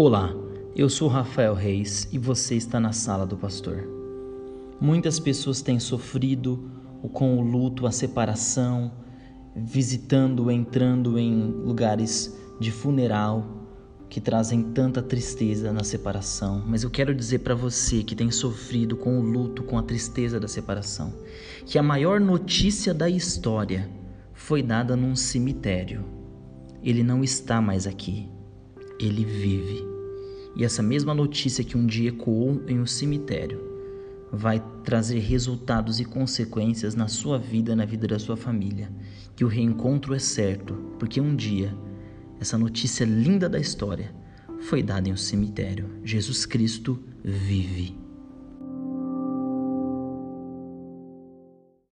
Olá, eu sou Rafael Reis e você está na sala do pastor. Muitas pessoas têm sofrido com o luto, a separação, visitando, entrando em lugares de funeral que trazem tanta tristeza na separação. Mas eu quero dizer para você que tem sofrido com o luto, com a tristeza da separação, que a maior notícia da história foi dada num cemitério. Ele não está mais aqui. Ele vive. E essa mesma notícia que um dia ecoou em um cemitério vai trazer resultados e consequências na sua vida, na vida da sua família. Que o reencontro é certo, porque um dia essa notícia linda da história foi dada em um cemitério. Jesus Cristo vive.